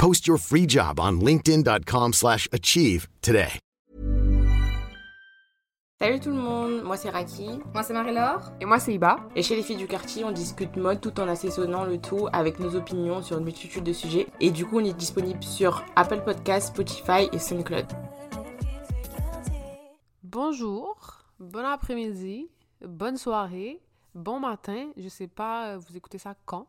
Post your free job on linkedin.com/achieve slash achieve today. Salut tout le monde, moi c'est Raki. Moi c'est Marie-Laure. Et moi c'est Iba. Et chez les filles du quartier, on discute mode tout en assaisonnant le tout avec nos opinions sur une multitude de sujets. Et du coup, on est disponible sur Apple Podcasts, Spotify et SoundCloud. Bonjour, bon après-midi, bonne soirée, bon matin. Je sais pas, euh, vous écoutez ça quand,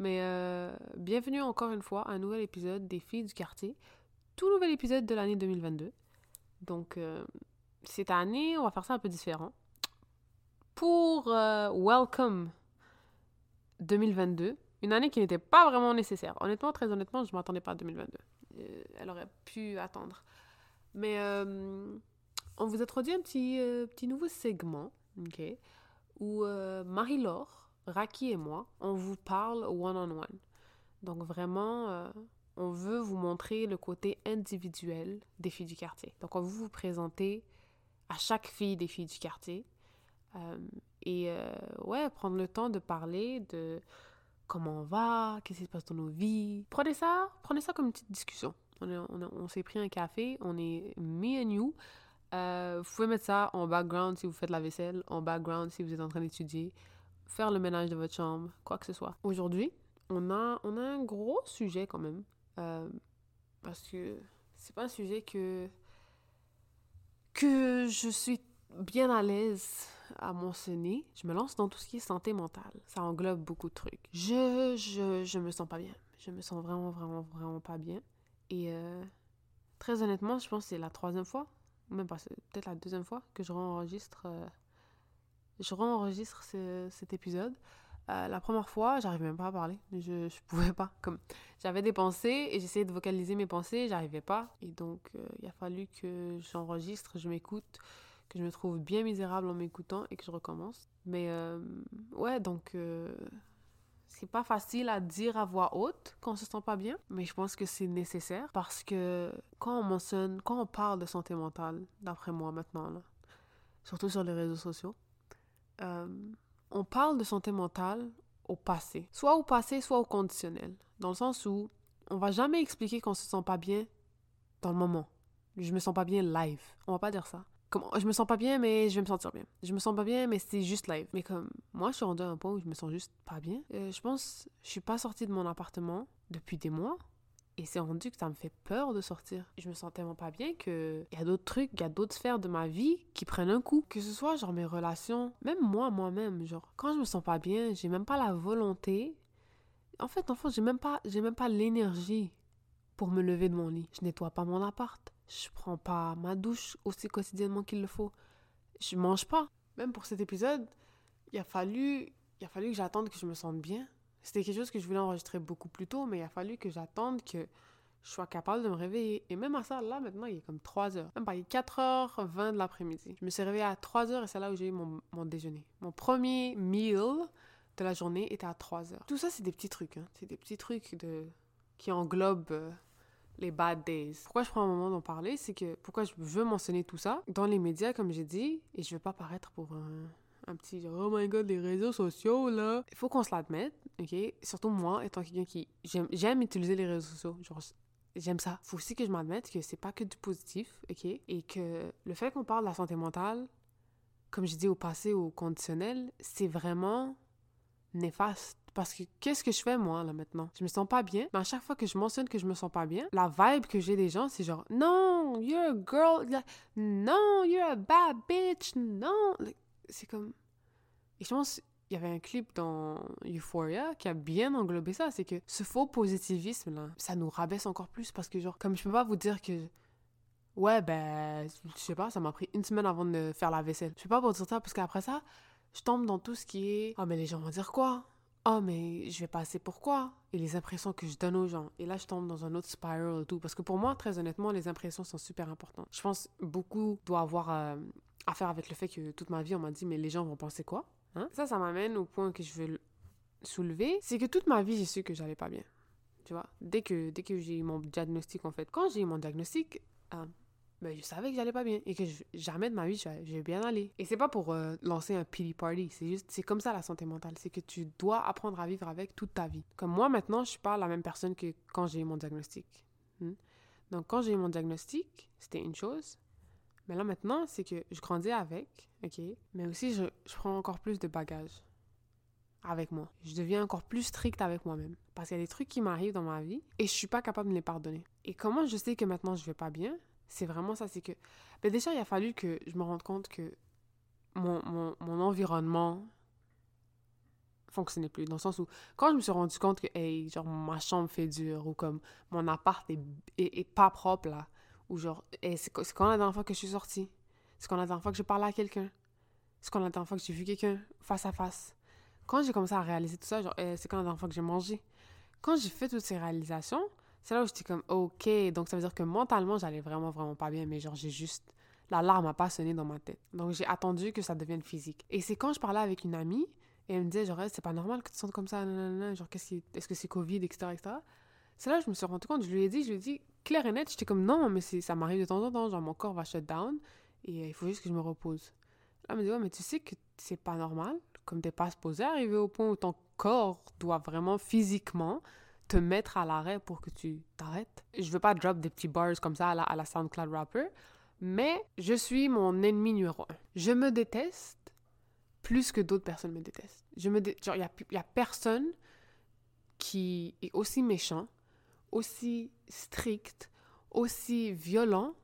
mais euh, bienvenue encore une fois à un nouvel épisode des filles du quartier. Tout nouvel épisode de l'année 2022. Donc, euh, cette année, on va faire ça un peu différent. Pour euh, Welcome 2022, une année qui n'était pas vraiment nécessaire. Honnêtement, très honnêtement, je ne m'attendais pas à 2022. Euh, elle aurait pu attendre. Mais on vous introduit un petit, petit nouveau segment, ok, où Marie-Laure, Raki et moi, on vous parle one-on-one. Donc vraiment, euh, on veut vous montrer le côté individuel des filles du quartier. Donc on veut vous présenter à chaque fille des filles du quartier. Euh, et euh, ouais, prendre le temps de parler de comment on va, qu'est-ce qui se passe dans nos vies. Prenez ça, prenez ça comme une petite discussion. On, on, on s'est pris un café, on est me and you. Vous pouvez mettre ça en background si vous faites la vaisselle, en background si vous êtes en train d'étudier, faire le ménage de votre chambre, quoi que ce soit. Aujourd'hui, on a, on a un gros sujet quand même. euh, parce que c'est pas un sujet que que je suis bien à l'aise à mentionner. Je me lance dans tout ce qui est santé mentale. Ça englobe beaucoup de trucs. Je, je, je me sens pas bien. Je me sens vraiment, vraiment, vraiment pas bien. Et euh, très honnêtement, je pense que c'est la troisième fois, même pas, peut-être la deuxième fois que je enregistre, je enregistre cet épisode. Euh, la première fois, j'arrivais même pas à parler. Je, je pouvais pas. Comme j'avais des pensées et j'essayais de vocaliser mes pensées, j'arrivais pas. Et donc, euh, il a fallu que j'enregistre, je m'écoute, que je me trouve bien misérable en m'écoutant et que je recommence. Mais euh, ouais, donc c'est pas facile à dire à voix haute quand on se sent pas bien, mais je pense que c'est nécessaire parce que quand on mentionne, quand on parle de santé mentale, d'après moi maintenant, surtout sur les réseaux sociaux, euh, on parle de santé mentale au passé. Soit au passé, soit au conditionnel. Dans le sens où on va jamais expliquer qu'on se sent pas bien dans le moment. Je me sens pas bien live. On va pas dire ça. Comme, je me sens pas bien, mais je vais me sentir bien. Je me sens pas bien, mais c'est juste live. Mais comme, moi, je suis rendue à un point où je me sens juste pas bien. Euh, je pense, je suis pas sortie de mon appartement depuis des mois. Et c'est rendu que ça me fait peur de sortir. Je me sens tellement pas bien que il y a d'autres trucs, il y a d'autres sphères de ma vie qui prennent un coup. Que ce soit genre mes relations, même moi, moi-même, genre quand je me sens pas bien, j'ai même pas la volonté. En fait, en fait, j'ai même pas, j'ai même pas l'énergie pour me lever de mon lit. Je nettoie pas mon appart. Je prends pas ma douche aussi quotidiennement qu'il le faut. Je mange pas. Même pour cet épisode, il a fallu, il a fallu que j'attende que je me sente bien. C'était quelque chose que je voulais enregistrer beaucoup plus tôt, mais il a fallu que j'attende que je sois capable de me réveiller. Et même à ça, là, maintenant, il est comme 3 heures. Même pas, il est 4h20 de l'après-midi. Je me suis réveillée à 3 heures et c'est là où j'ai eu mon, mon déjeuner. Mon premier meal de la journée était à 3 heures. Tout ça, c'est des petits trucs. Hein. C'est des petits trucs de... qui englobent euh, les bad days. Pourquoi je prends un moment d'en parler, c'est que pourquoi je veux mentionner tout ça? Dans les médias, comme j'ai dit, et je veux pas paraître pour un, un petit oh my god, les réseaux sociaux là. Il faut qu'on se l'admette, ok? Surtout moi, étant quelqu'un qui j'aime utiliser les réseaux sociaux, genre j'aime ça. Faut aussi que je m'admette que c'est pas que du positif, ok? Et que le fait qu'on parle de la santé mentale, comme je dis au passé, au conditionnel, c'est vraiment néfaste. Parce que qu'est-ce que je fais moi là maintenant? Je me sens pas bien, mais à chaque fois que je mentionne que je me sens pas bien, la vibe que j'ai des gens, c'est genre non, you're a girl, non, you're a bad bitch, non. C'est comme. Et je pense il y avait un clip dans Euphoria qui a bien englobé ça, c'est que ce faux positivisme là, ça nous rabaisse encore plus parce que genre comme je peux pas vous dire que ouais ben je sais pas, ça m'a pris une semaine avant de faire la vaisselle. Je peux pas vous dire ça parce qu'après ça, je tombe dans tout ce qui est oh mais les gens vont dire quoi? Oh, mais je vais passer pour quoi? Et les impressions que je donne aux gens. Et là, je tombe dans un autre spiral et tout. Parce que pour moi, très honnêtement, les impressions sont super importantes. Je pense beaucoup doit avoir euh, à faire avec le fait que toute ma vie, on m'a dit, mais les gens vont penser quoi hein? Ça, ça m'amène au point que je veux soulever. C'est que toute ma vie, j'ai su que j'allais pas bien. Tu vois? Dès que, dès que j'ai eu mon diagnostic, en fait. Quand j'ai eu mon diagnostic, euh, ben, je savais que j'allais pas bien et que jamais de ma vie je, vais bien aller. Et c'est pas pour euh, lancer un pity party, c'est juste, c'est comme ça la santé mentale, c'est que tu dois apprendre à vivre avec toute ta vie. Comme moi maintenant, je suis pas la même personne que quand j'ai eu mon diagnostic. Hmm? Donc quand j'ai eu mon diagnostic, c'était une chose. Mais là maintenant, c'est que je grandis avec, ok, mais aussi je, je prends encore plus de bagages avec moi. Je deviens encore plus stricte avec moi-même. Parce qu'il y a des trucs qui m'arrivent dans ma vie et je suis pas capable de les pardonner. Et comment je sais que maintenant je vais pas bien? C'est vraiment ça, c'est que... Ben déjà, il a fallu que je me rende compte que mon, mon, mon environnement fonctionnait plus. Dans le sens où, quand je me suis rendu compte que, hey, genre, ma chambre fait dur, ou comme mon appart est, est, pas propre, là, ou genre, hey, c'est quand la dernière fois que je suis sortie? C'est quand la dernière fois que j'ai parlé à quelqu'un? C'est quand la dernière fois que j'ai vu quelqu'un face à face? Quand j'ai commencé à réaliser tout ça, genre, c'est quand la dernière fois que j'ai mangé? Quand j'ai fait toutes ces réalisations, c'est là où j'étais comme, OK, donc ça veut dire que mentalement, j'allais vraiment, vraiment pas bien, mais genre, j'ai juste. L'alarme a pas sonné dans ma tête. Donc, j'ai attendu que ça devienne physique. Et c'est quand je parlais avec une amie, et elle me disait, genre, c'est pas normal que tu te sentes comme ça, genre, qu'est-ce qui... est-ce que c'est Covid, etc., etc. C'est là que je me suis rendu compte, je lui ai dit, je lui ai dit, clair et net, j'étais comme, non, mais ça m'arrive de temps en temps, genre, mon corps va shut down, et il faut juste que je me repose. Là, elle me dit, ouais, mais tu sais que c'est pas normal, comme t'es pas supposé arriver au point où ton corps doit vraiment physiquement te mettre à l'arrêt pour que tu t'arrêtes. Je veux pas drop des petits bars comme ça à la, SoundCloud rapper, mais je suis mon ennemi numéro un. Je me déteste plus que d'autres personnes me détestent. Je me genre il y a, personne qui est aussi méchant, aussi strict, aussi violent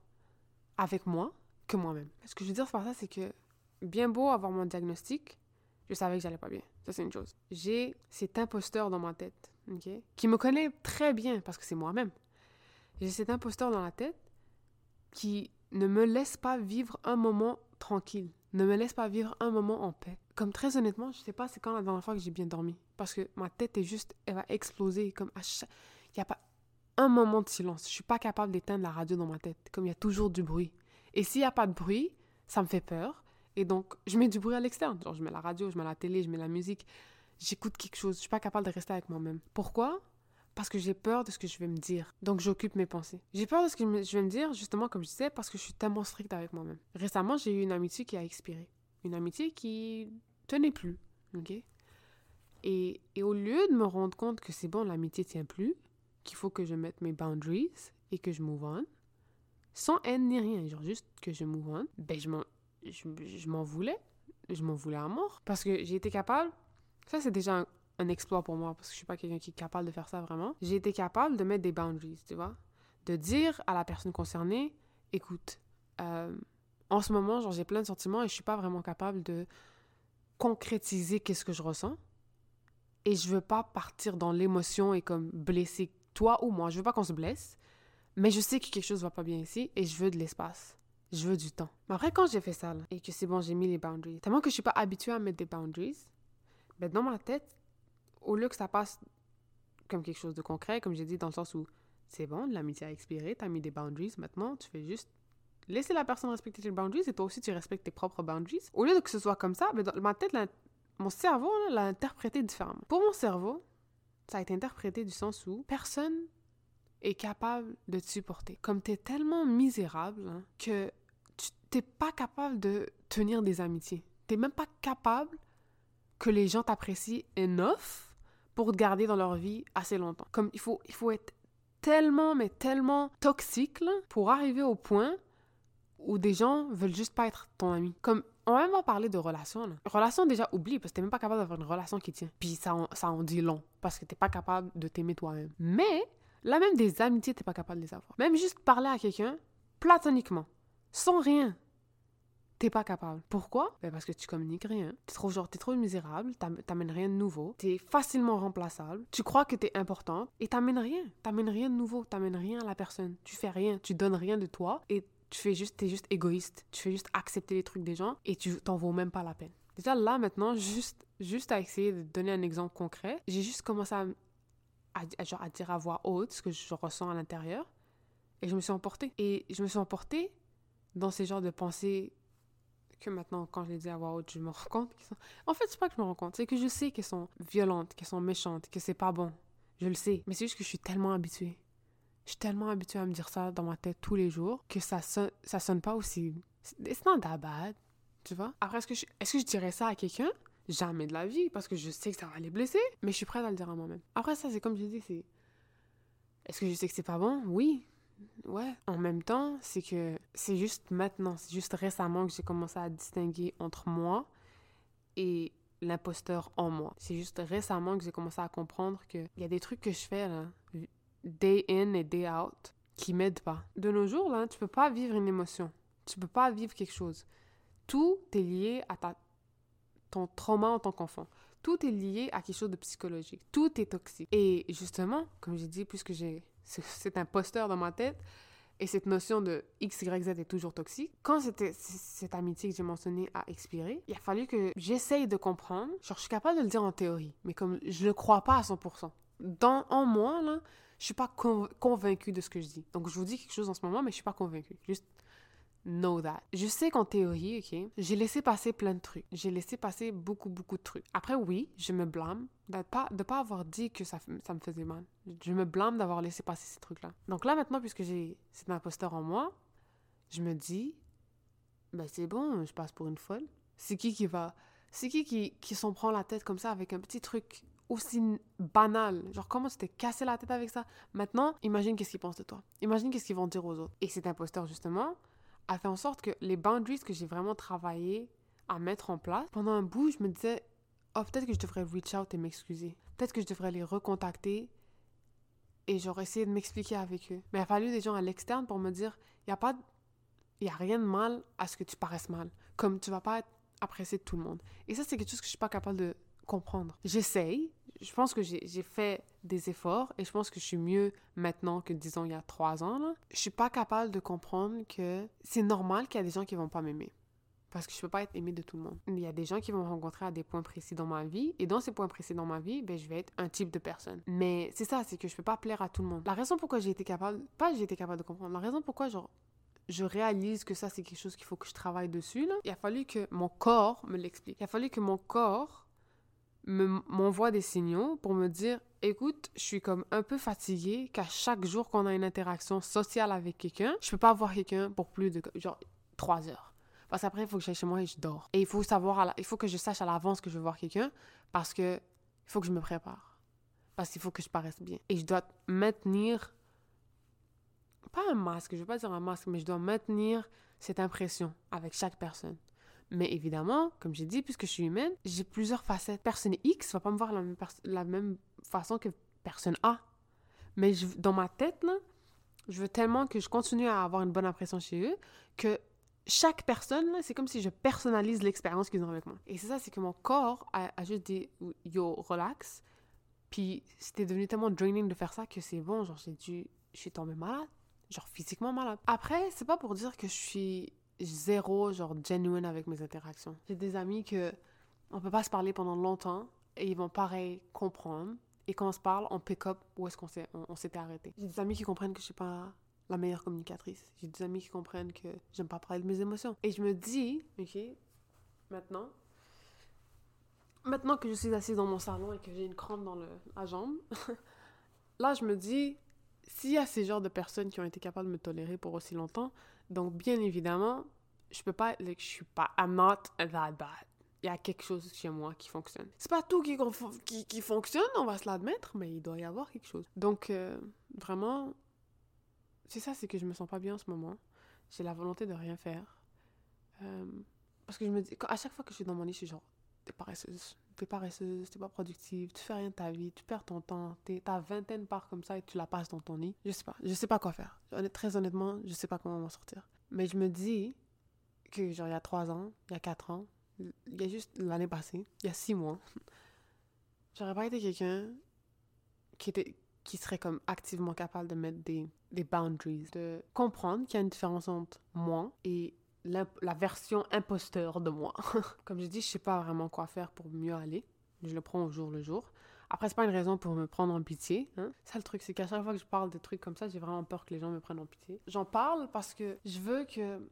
avec moi que moi-même. Ce que je veux dire par ça, c'est que bien beau avoir mon diagnostic, je savais que j'allais pas bien. Ça, c'est une chose. J'ai cet imposteur dans ma tête qui me connaît très bien parce que c'est moi-même. J'ai cet imposteur dans la tête qui ne me laisse pas vivre un moment tranquille, ne me laisse pas vivre un moment en paix. Comme très honnêtement, je sais pas c'est quand la dernière fois que j'ai bien dormi parce que ma tête est juste elle va exploser comme à chaque il y a pas un moment de silence. Je suis pas capable d'éteindre la radio dans ma tête comme il y a toujours du bruit. Et s'il y a pas de bruit, ça me fait peur et donc je mets du bruit à l'externe, genre je mets la radio, je mets la télé, je mets la musique j'écoute quelque chose. Je suis pas capable de rester avec moi-même. Pourquoi? Parce que j'ai peur de ce que je vais me dire. Donc j'occupe mes pensées. J'ai peur de ce que je vais me dire, justement, comme je disais, parce que je suis tellement stricte avec moi-même. Récemment, j'ai eu une amitié qui a expiré. Une amitié qui tenait plus. OK? Et, et au lieu de me rendre compte que c'est bon, l'amitié tient plus, qu'il faut que je mette mes boundaries et que je move on, sans haine ni rien, genre juste que je move on, ben je m'en, je m'en voulais. Je m'en voulais à mort. Parce que j'ai été capable ça, c'est déjà un, exploit pour moi parce que je suis pas quelqu'un qui est capable de faire ça vraiment. J'ai été capable de mettre des boundaries, tu vois. De dire à la personne concernée, écoute, euh, en ce moment, genre, j'ai plein de sentiments et je suis pas vraiment capable de concrétiser qu'est-ce que je ressens. Et je veux pas partir dans l'émotion et comme blesser toi ou moi. Je veux pas qu'on se blesse, mais je sais que quelque chose va pas bien ici et je veux de l'espace. Je veux du temps. Mais après, quand j'ai fait ça, et que c'est bon, j'ai mis les boundaries, tellement que je suis pas habituée à mettre des boundaries, ben, dans ma tête, au lieu que ça passe comme quelque chose de concret, comme j'ai dit, dans le sens où c'est bon, l'amitié a expiré, t'as mis des boundaries, maintenant tu fais juste laisser la personne respecter tes boundaries et toi aussi tu respectes tes propres boundaries. Au lieu de que ce soit comme ça, ben, dans ma tête, mon cerveau l'a interprété différemment. Pour mon cerveau, ça a été interprété du sens où personne est capable de te supporter. Comme tu es tellement misérable hein, que tu t'es pas capable de tenir des amitiés. T'es même pas capable que les gens t'apprécient enough pour te garder dans leur vie assez longtemps. Comme il faut, il faut être tellement, mais tellement toxique pour arriver au point où des gens veulent juste pas être ton ami. Comme, on va même pas parler de relation, là. Relation, déjà, oublie, parce que t'es même pas capable d'avoir une relation qui tient. Puis ça, en- ça en dit long, parce que t'es pas capable de t'aimer toi-même. Mais, là, même des amitiés, t'es pas capable de les avoir. Même juste parler à quelqu'un, platoniquement, sans rien, t'es pas capable. Pourquoi? Ben parce que tu communiques rien. T'es trop, genre, t'es trop misérable, t'am- t'amènes rien de nouveau, t'es facilement remplaçable, tu crois que t'es importante, et t'amènes rien. T'amènes rien de nouveau, t'amènes rien à la personne. Tu fais rien, tu donnes rien de toi, et tu fais juste, juste égoïste. Tu fais juste accepter les trucs des gens, et tu t'en vaux même pas la peine. Déjà là, maintenant, juste, juste à essayer de donner un exemple concret, j'ai juste commencé à, genre, à dire à voix haute ce que je ressens à l'intérieur, et je me suis emportée. Et je me suis emportée dans ces genres de pensées que maintenant, quand je les dis à voix haute, je me rends compte sont... En fait, c'est pas que je me rends compte, c'est que je sais qu'elles sont violentes, qu'elles sont méchantes, que c'est pas bon. Je le sais. Mais c'est juste que je suis tellement habituée. Je suis tellement habituée à me dire ça dans ma tête tous les jours que ça sonne, sonne pas aussi... It's not that bad, tu vois? Après, est-ce que, je... est-ce que je dirais ça à quelqu'un? Jamais de la vie, parce que je sais que ça va les blesser. Mais je suis prête à le dire à moi-même. Après, ça, c'est comme je dis, c'est... Est-ce que je sais que c'est pas bon? Oui. Ouais. En même temps, c'est que c'est juste maintenant, c'est juste récemment que j'ai commencé à distinguer entre moi et l'imposteur en moi. C'est juste récemment que j'ai commencé à comprendre qu'il y a des trucs que je fais, là, day in et day out, qui m'aident pas. De nos jours, là, tu peux pas vivre une émotion. Tu peux pas vivre quelque chose. Tout est lié à ta, ton trauma en tant qu'enfant. Tout est lié à quelque chose de psychologique. Tout est toxique. Et justement, comme j'ai dit, puisque j'ai ce- cet imposteur dans ma tête et cette notion de X, Y, Z est toujours toxique, quand cette amitié que j'ai mentionnée a expiré, il a fallu que j'essaye de comprendre. Genre, je suis capable de le dire en théorie, mais comme je ne crois pas à 100%. Dans, en moi, là, je suis pas conv- convaincue de ce que je dis. Donc, je vous dis quelque chose en ce moment, mais je suis pas convaincue. Juste know that. Je sais qu'en théorie, ok, j'ai laissé passer plein de trucs. J'ai laissé passer beaucoup, beaucoup de trucs. Après, oui, je me blâme de pas, pas avoir dit que ça, ça me faisait mal. Je me blâme d'avoir laissé passer ces trucs-là. Donc là, maintenant, puisque j'ai cet imposteur en moi, je me dis, ben c'est bon, je passe pour une folle. C'est qui qui va... C'est qui qui, qui s'en prend la tête comme ça avec un petit truc aussi banal. Genre, comment tu t'es cassé la tête avec ça? Maintenant, imagine qu'est-ce qu'ils pensent de toi. Imagine qu'est-ce qu'ils vont dire aux autres. Et cet imposteur, justement, a fait en sorte que les boundaries que j'ai vraiment travaillé à mettre en place, pendant un bout, je me disais, oh, peut-être que je devrais reach out et m'excuser. Peut-être que je devrais les recontacter et j'aurais essayé de m'expliquer avec eux. Mais il a fallu des gens à l'externe pour me dire, il n'y a pas... Il rien de mal à ce que tu paraisses mal. Comme tu vas pas être apprécié de tout le monde. Et ça, c'est quelque chose que je suis pas capable de comprendre. J'essaye. Je pense que j'ai fait des efforts et je pense que je suis mieux maintenant que, disons, il y a trois ans. Là. Je suis pas capable de comprendre que c'est normal qu'il y a des gens qui vont pas m'aimer. Parce que je peux pas être aimée de tout le monde. Il y a des gens qui vont me rencontrer à des points précis dans ma vie. Et dans ces points précis dans ma vie, ben, je vais être un type de personne. Mais c'est ça, c'est que je peux pas plaire à tout le monde. La raison pourquoi j'ai été capable... Pas j'ai été capable de comprendre. La raison pourquoi, genre, je réalise que ça, c'est quelque chose qu'il faut que je travaille dessus. Là. Il a fallu que mon corps me l'explique. Il a fallu que mon corps m'envoie des signaux pour me dire écoute, je suis comme un peu fatiguée qu'à chaque jour qu'on a une interaction sociale avec quelqu'un, je peux pas voir quelqu'un pour plus de genre trois heures. Parce qu'après, il faut que j'aille chez moi et je dors. Et il faut savoir, il faut que je sache à l'avance que je vais voir quelqu'un parce que il faut que je me prépare. Parce qu'il faut que je paraisse bien. Et je dois maintenir pas un masque, je veux pas dire un masque, mais je dois maintenir cette impression avec chaque personne. Mais évidemment, comme j'ai dit, puisque je suis humaine, j'ai plusieurs facettes. Personne X va pas me voir la même, la même façon que personne A. Mais dans ma tête, je veux tellement que je continue à avoir une bonne impression chez eux que chaque personne, c'est comme si je personnalise l'expérience qu'ils ont avec moi. Et c'est ça, c'est que mon corps a, a juste dit yo, relax. Puis c'était devenu tellement draining de faire ça que c'est bon, genre j'ai dû. Je suis tombée malade. Genre physiquement malade. Après, c'est pas pour dire que je suis zéro, genre genuine avec mes interactions. J'ai des amis que on peut pas se parler pendant longtemps et ils vont pareil comprendre. Et quand on se parle, on pick up où est-ce qu'on s'est, on, s'était arrêté. J'ai des amis qui comprennent que je suis pas la meilleure communicatrice. J'ai des amis qui comprennent que j'aime pas parler de mes émotions. Et je me dis, ok, maintenant, maintenant que je suis assise dans mon salon et que j'ai une crampe dans le, la jambe, là je me dis, s'il y a ces genres de personnes qui ont été capables de me tolérer pour aussi longtemps, donc bien évidemment, je peux pas, like, je suis pas, I'm not that bad. Il y a quelque chose chez moi qui fonctionne. C'est pas tout qui, qui, qui fonctionne, on va se l'admettre, mais il doit y avoir quelque chose. Donc, euh, vraiment, c'est ça, c'est que je me sens pas bien en ce moment. J'ai la volonté de rien faire. Euh, parce que je me dis, à chaque fois que je suis dans mon lit, je suis genre, t'es paresseuse, t'es paresseuse, t'es pas productive, tu fais rien de ta vie, tu perds ton temps, t'as vingtaine par comme ça et tu la passes dans ton lit. Je sais pas, je sais pas quoi faire. Très honnêtement, je sais pas comment m'en sortir. Mais je me dis que, genre, il y a trois ans, il y a quatre ans, il y a juste l'année passée, il y a six mois, j'aurais pas été quelqu'un qui était qui serait comme activement capable de mettre des, des boundaries, de comprendre qu'il y a une différence entre moi et la version imposteur de moi. Comme je dis, je sais pas vraiment quoi faire pour mieux aller. Je le prends au jour le jour. Après, c'est pas une raison pour me prendre en pitié. Hein. Ça, le truc, c'est qu'à chaque fois que je parle de trucs comme ça, j'ai vraiment peur que les gens me prennent en pitié. J'en parle parce que je veux que.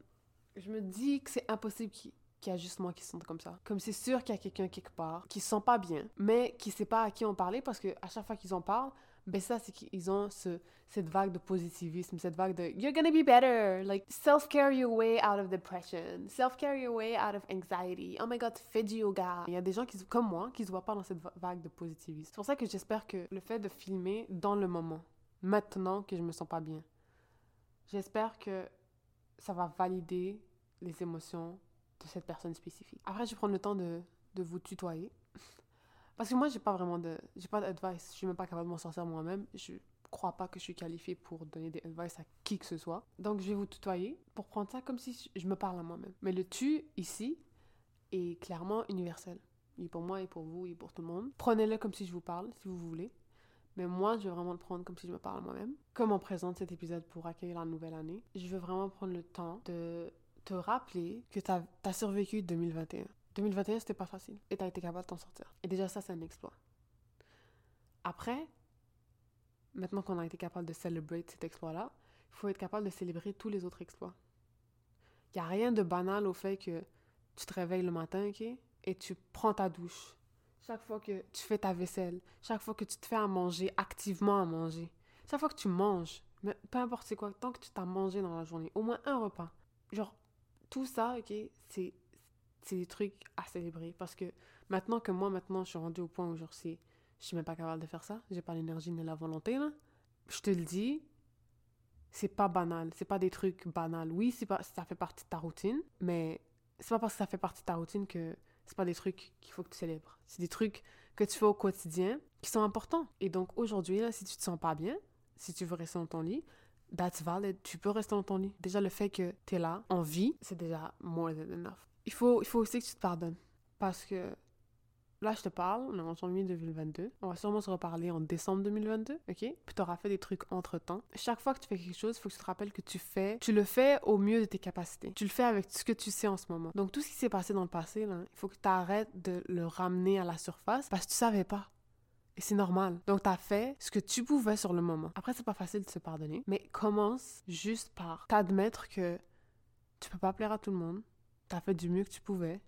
Je me dis que c'est impossible qu'il y a juste moi qui se sente comme ça. Comme c'est sûr qu'il y a quelqu'un quelque part qui se sent pas bien, mais qui sait pas à qui en parler parce que à chaque fois qu'ils en parlent, ben ça, c'est qu'ils ont ce, cette vague de positivisme, cette vague de You're gonna be better. Like, self-care your way out of depression. Self-care your way out of anxiety. Oh my god, fais du yoga. Il y a des gens qui, comme moi qui se voient pas dans cette vague de positivisme. C'est pour ça que j'espère que le fait de filmer dans le moment, maintenant que je me sens pas bien, j'espère que ça va valider les émotions de cette personne spécifique. Après, je vais prendre le temps de, de vous tutoyer. Parce que moi, j'ai pas vraiment de. J'ai pas d'advice. Je suis même pas capable de m'en sortir moi-même. Je crois pas que je suis qualifiée pour donner des advice à qui que ce soit. Donc, je vais vous tutoyer pour prendre ça comme si je me parle à moi-même. Mais le tu ici est clairement universel. Il est pour moi, et pour vous, et pour tout le monde. Prenez-le comme si je vous parle, si vous voulez. Mais moi, je vais vraiment le prendre comme si je me parle à moi-même. Comme on présente cet épisode pour accueillir la nouvelle année, je veux vraiment prendre le temps de te rappeler que tu as, as survécu 2021. 2021, c'était pas facile. Et t'as été capable de t'en sortir. Et déjà, ça, c'est un exploit. Après, maintenant qu'on a été capable de célébrer cet exploit-là, il faut être capable de célébrer tous les autres exploits. Il n'y a rien de banal au fait que tu te réveilles le matin, OK, et tu prends ta douche. Chaque fois que tu fais ta vaisselle, chaque fois que tu te fais à manger, activement à manger, chaque fois que tu manges, mais peu importe c'est quoi, tant que tu t'as mangé dans la journée, au moins un repas. Genre, tout ça, OK, c'est c'est des trucs à célébrer. Parce que maintenant que moi, maintenant, je suis rendue au point où je suis, je suis même pas capable de faire ça. J'ai pas l'énergie ni la volonté, là. Je te le dis, c'est pas banal. C'est pas des trucs banals. Oui, c'est pas, ça fait partie de ta routine, mais c'est pas parce que ça fait partie de ta routine que c'est pas des trucs qu'il faut que tu célèbres. C'est des trucs que tu fais au quotidien qui sont importants. Et donc aujourd'hui, si tu te sens pas bien, si tu veux rester dans ton lit, that's valid. Tu peux rester dans ton lit. Déjà, le fait que tu es là, en vie, c'est déjà more than enough il faut, il faut aussi que tu te pardonnes. Parce que là, je te parle, on est en janvier 2022. On va sûrement se reparler en décembre 2022, ok? Puis tu auras fait des trucs entre-temps. Chaque fois que tu fais quelque chose, il faut que tu te rappelles que tu fais, tu le fais au mieux de tes capacités. Tu le fais avec ce que tu sais en ce moment. Donc tout ce qui s'est passé dans le passé, là, il faut que tu arrêtes de le ramener à la surface parce que tu savais pas. Et c'est normal. Donc, tu as fait ce que tu pouvais sur le moment. Après, c'est pas facile de se pardonner, mais commence juste par t'admettre que tu peux pas plaire à tout le monde, tu as fait du mieux que tu pouvais.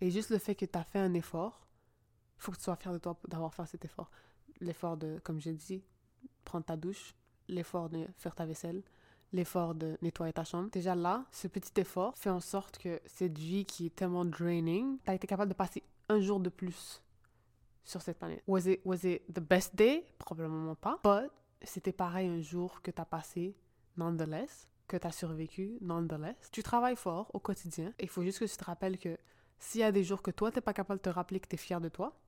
Et juste le fait que tu as fait un effort, faut que tu sois fier de toi d'avoir fait cet effort. L'effort de, comme j'ai dit, prendre ta douche, l'effort de faire ta vaisselle, l'effort de nettoyer ta chambre. Déjà là, ce petit effort fait en sorte que cette vie qui est tellement draining, tu as été capable de passer un jour de plus sur cette planète. Was it, was it the best day? Probablement pas. But c'était pareil un jour que tu as passé, nonetheless que tu as survécu nonetheless. Tu travailles fort au quotidien. Il faut juste que tu te rappelles que s'il y a des jours que toi, tu n'es pas capable de te rappeler que tu es fier de toi,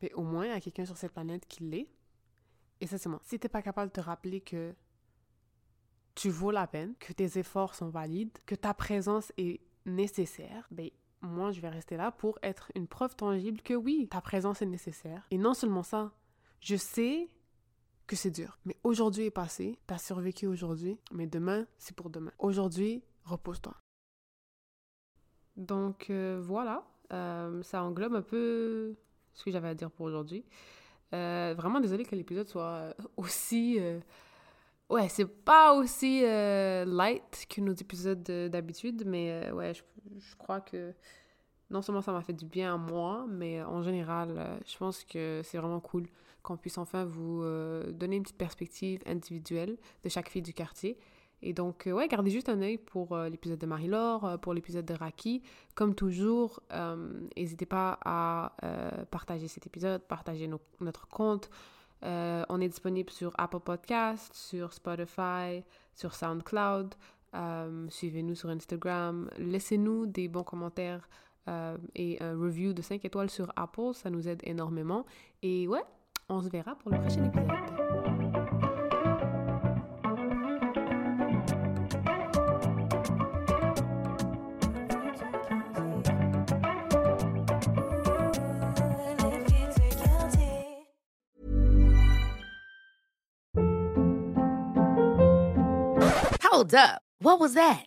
mais au moins, il y a quelqu'un sur cette planète qui l'est. Et ça, c'est moi. Si tu n'es pas capable de te rappeler que tu vaux la peine, que tes efforts sont valides, que ta présence est nécessaire, ben, moi, je vais rester là pour être une preuve tangible que oui, ta présence est nécessaire. Et non seulement ça, je sais que c'est dur. Mais aujourd'hui est passé, t'as survécu aujourd'hui, mais demain, c'est pour demain. Aujourd'hui, repose-toi. Donc euh, voilà, euh, ça englobe un peu ce que j'avais à dire pour aujourd'hui. Euh, vraiment désolée que l'épisode soit aussi... Ouais, c'est pas aussi light que nos épisodes d'habitude, mais ouais, je, je, crois que non seulement ça m'a fait du bien à moi, mais en général, je pense que c'est vraiment cool qu'on puisse enfin vous euh, donner une petite perspective individuelle de chaque fille du quartier. Et donc, euh, ouais, gardez juste un œil pour euh, l'épisode de Marie-Laure, pour l'épisode de Raki. Comme toujours, n'hésitez pas à partager cet épisode, partager notre compte. on est disponible sur Apple Podcast, sur Spotify, sur SoundCloud. Suivez-nous sur Instagram. Laissez-nous des bons commentaires et un review de 5 étoiles sur Apple. Ça nous aide énormément. Et ouais, on se verra pour le prochain épisode. Hold up. What was that?